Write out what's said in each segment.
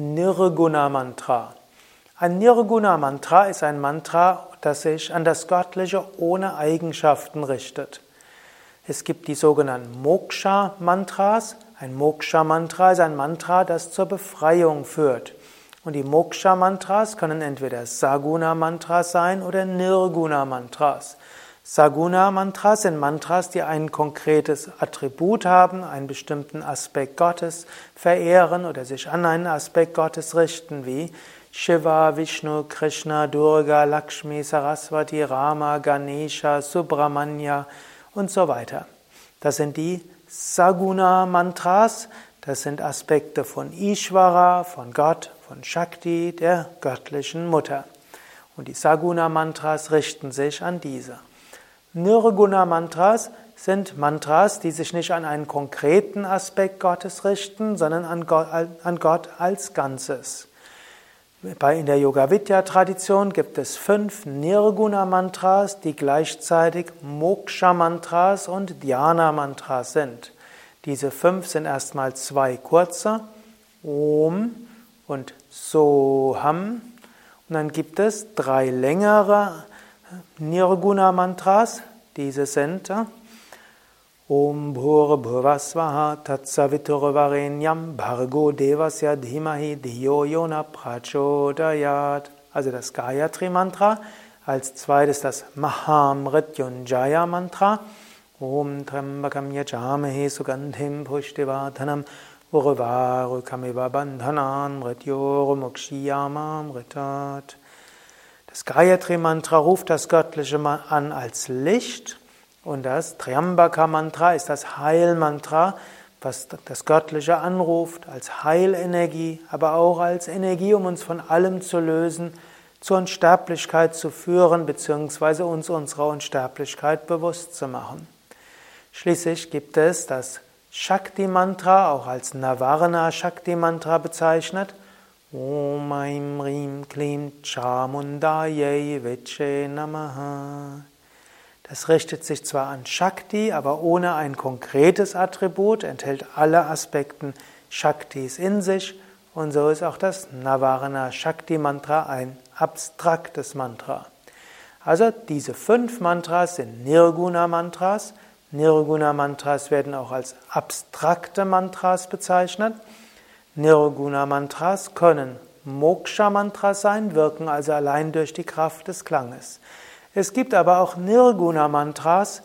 Nirguna Mantra. Ein Nirguna Mantra ist ein Mantra, das sich an das Göttliche ohne Eigenschaften richtet. Es gibt die sogenannten Moksha Mantras. Ein Moksha Mantra ist ein Mantra, das zur Befreiung führt. Und die Moksha Mantras können entweder Saguna Mantras sein oder Nirguna Mantras. Saguna Mantras sind Mantras, die ein konkretes Attribut haben, einen bestimmten Aspekt Gottes verehren oder sich an einen Aspekt Gottes richten, wie Shiva, Vishnu, Krishna, Durga, Lakshmi, Saraswati, Rama, Ganesha, Subramanya und so weiter. Das sind die Saguna Mantras, das sind Aspekte von Ishvara, von Gott, von Shakti, der göttlichen Mutter. Und die Saguna Mantras richten sich an diese. Nirguna Mantras sind Mantras, die sich nicht an einen konkreten Aspekt Gottes richten, sondern an Gott, an Gott als Ganzes. in der Yoga Vidya Tradition gibt es fünf Nirguna Mantras, die gleichzeitig Moksha Mantras und Dhyana Mantras sind. Diese fünf sind erstmal zwei kurze, Om und Soham. Und dann gibt es drei längere Nirguna Mantras, diese sind Om Bhur Bhuvasvaha Tatsaviturvarenyam Bhargo Devasya Dhimahi Dhiyo Yona Prachodayat. Also das Gayatri Mantra. Als zweites das Mahamrityunjaya Mantra. Om Trambakam Yajamahe Sugandhim Pushtivadhanam Urvarukamiva Bandhanan Mrityoru Mukshiyamam Ritat. Das Gayatri-Mantra ruft das Göttliche an als Licht und das Triambaka-Mantra ist das Heilmantra, was das Göttliche anruft als Heilenergie, aber auch als Energie, um uns von allem zu lösen, zur Unsterblichkeit zu führen, beziehungsweise uns unserer Unsterblichkeit bewusst zu machen. Schließlich gibt es das Shakti-Mantra, auch als Navarna Shakti-Mantra bezeichnet, Om Aim Rim Klim Chamundaye Veche Namaha. Das richtet sich zwar an Shakti, aber ohne ein konkretes Attribut, enthält alle Aspekten Shaktis in sich und so ist auch das Navarana Shakti Mantra ein abstraktes Mantra. Also diese fünf Mantras sind Nirguna Mantras. Nirguna Mantras werden auch als abstrakte Mantras bezeichnet. Nirguna-Mantras können Moksha-Mantras sein, wirken also allein durch die Kraft des Klanges. Es gibt aber auch Nirguna-Mantras,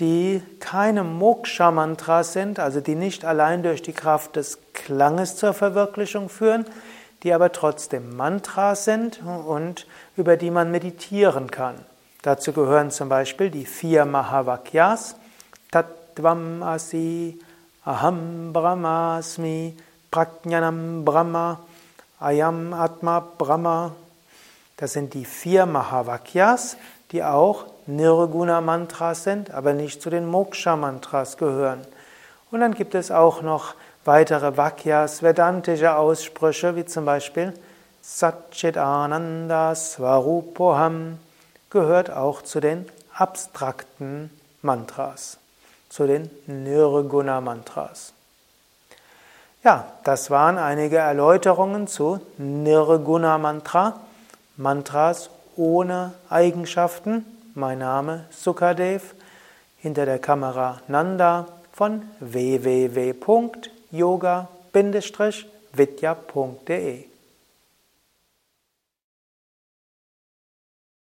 die keine Moksha-Mantras sind, also die nicht allein durch die Kraft des Klanges zur Verwirklichung führen, die aber trotzdem Mantras sind und über die man meditieren kann. Dazu gehören zum Beispiel die vier Mahavakyas, Tattvam Asi, Aham Brahmasmi, Prajnanam Brahma, Ayam Atma Brahma. Das sind die vier Mahavakyas, die auch Nirguna Mantras sind, aber nicht zu den Moksha Mantras gehören. Und dann gibt es auch noch weitere Vakyas, vedantische Aussprüche, wie zum Beispiel Satchitananda Svarupoham, gehört auch zu den abstrakten Mantras, zu den Nirguna Mantras. Ja, das waren einige Erläuterungen zu Nirguna Mantra, Mantras ohne Eigenschaften. Mein Name Sukadev, hinter der Kamera Nanda von www.yoga-vidya.de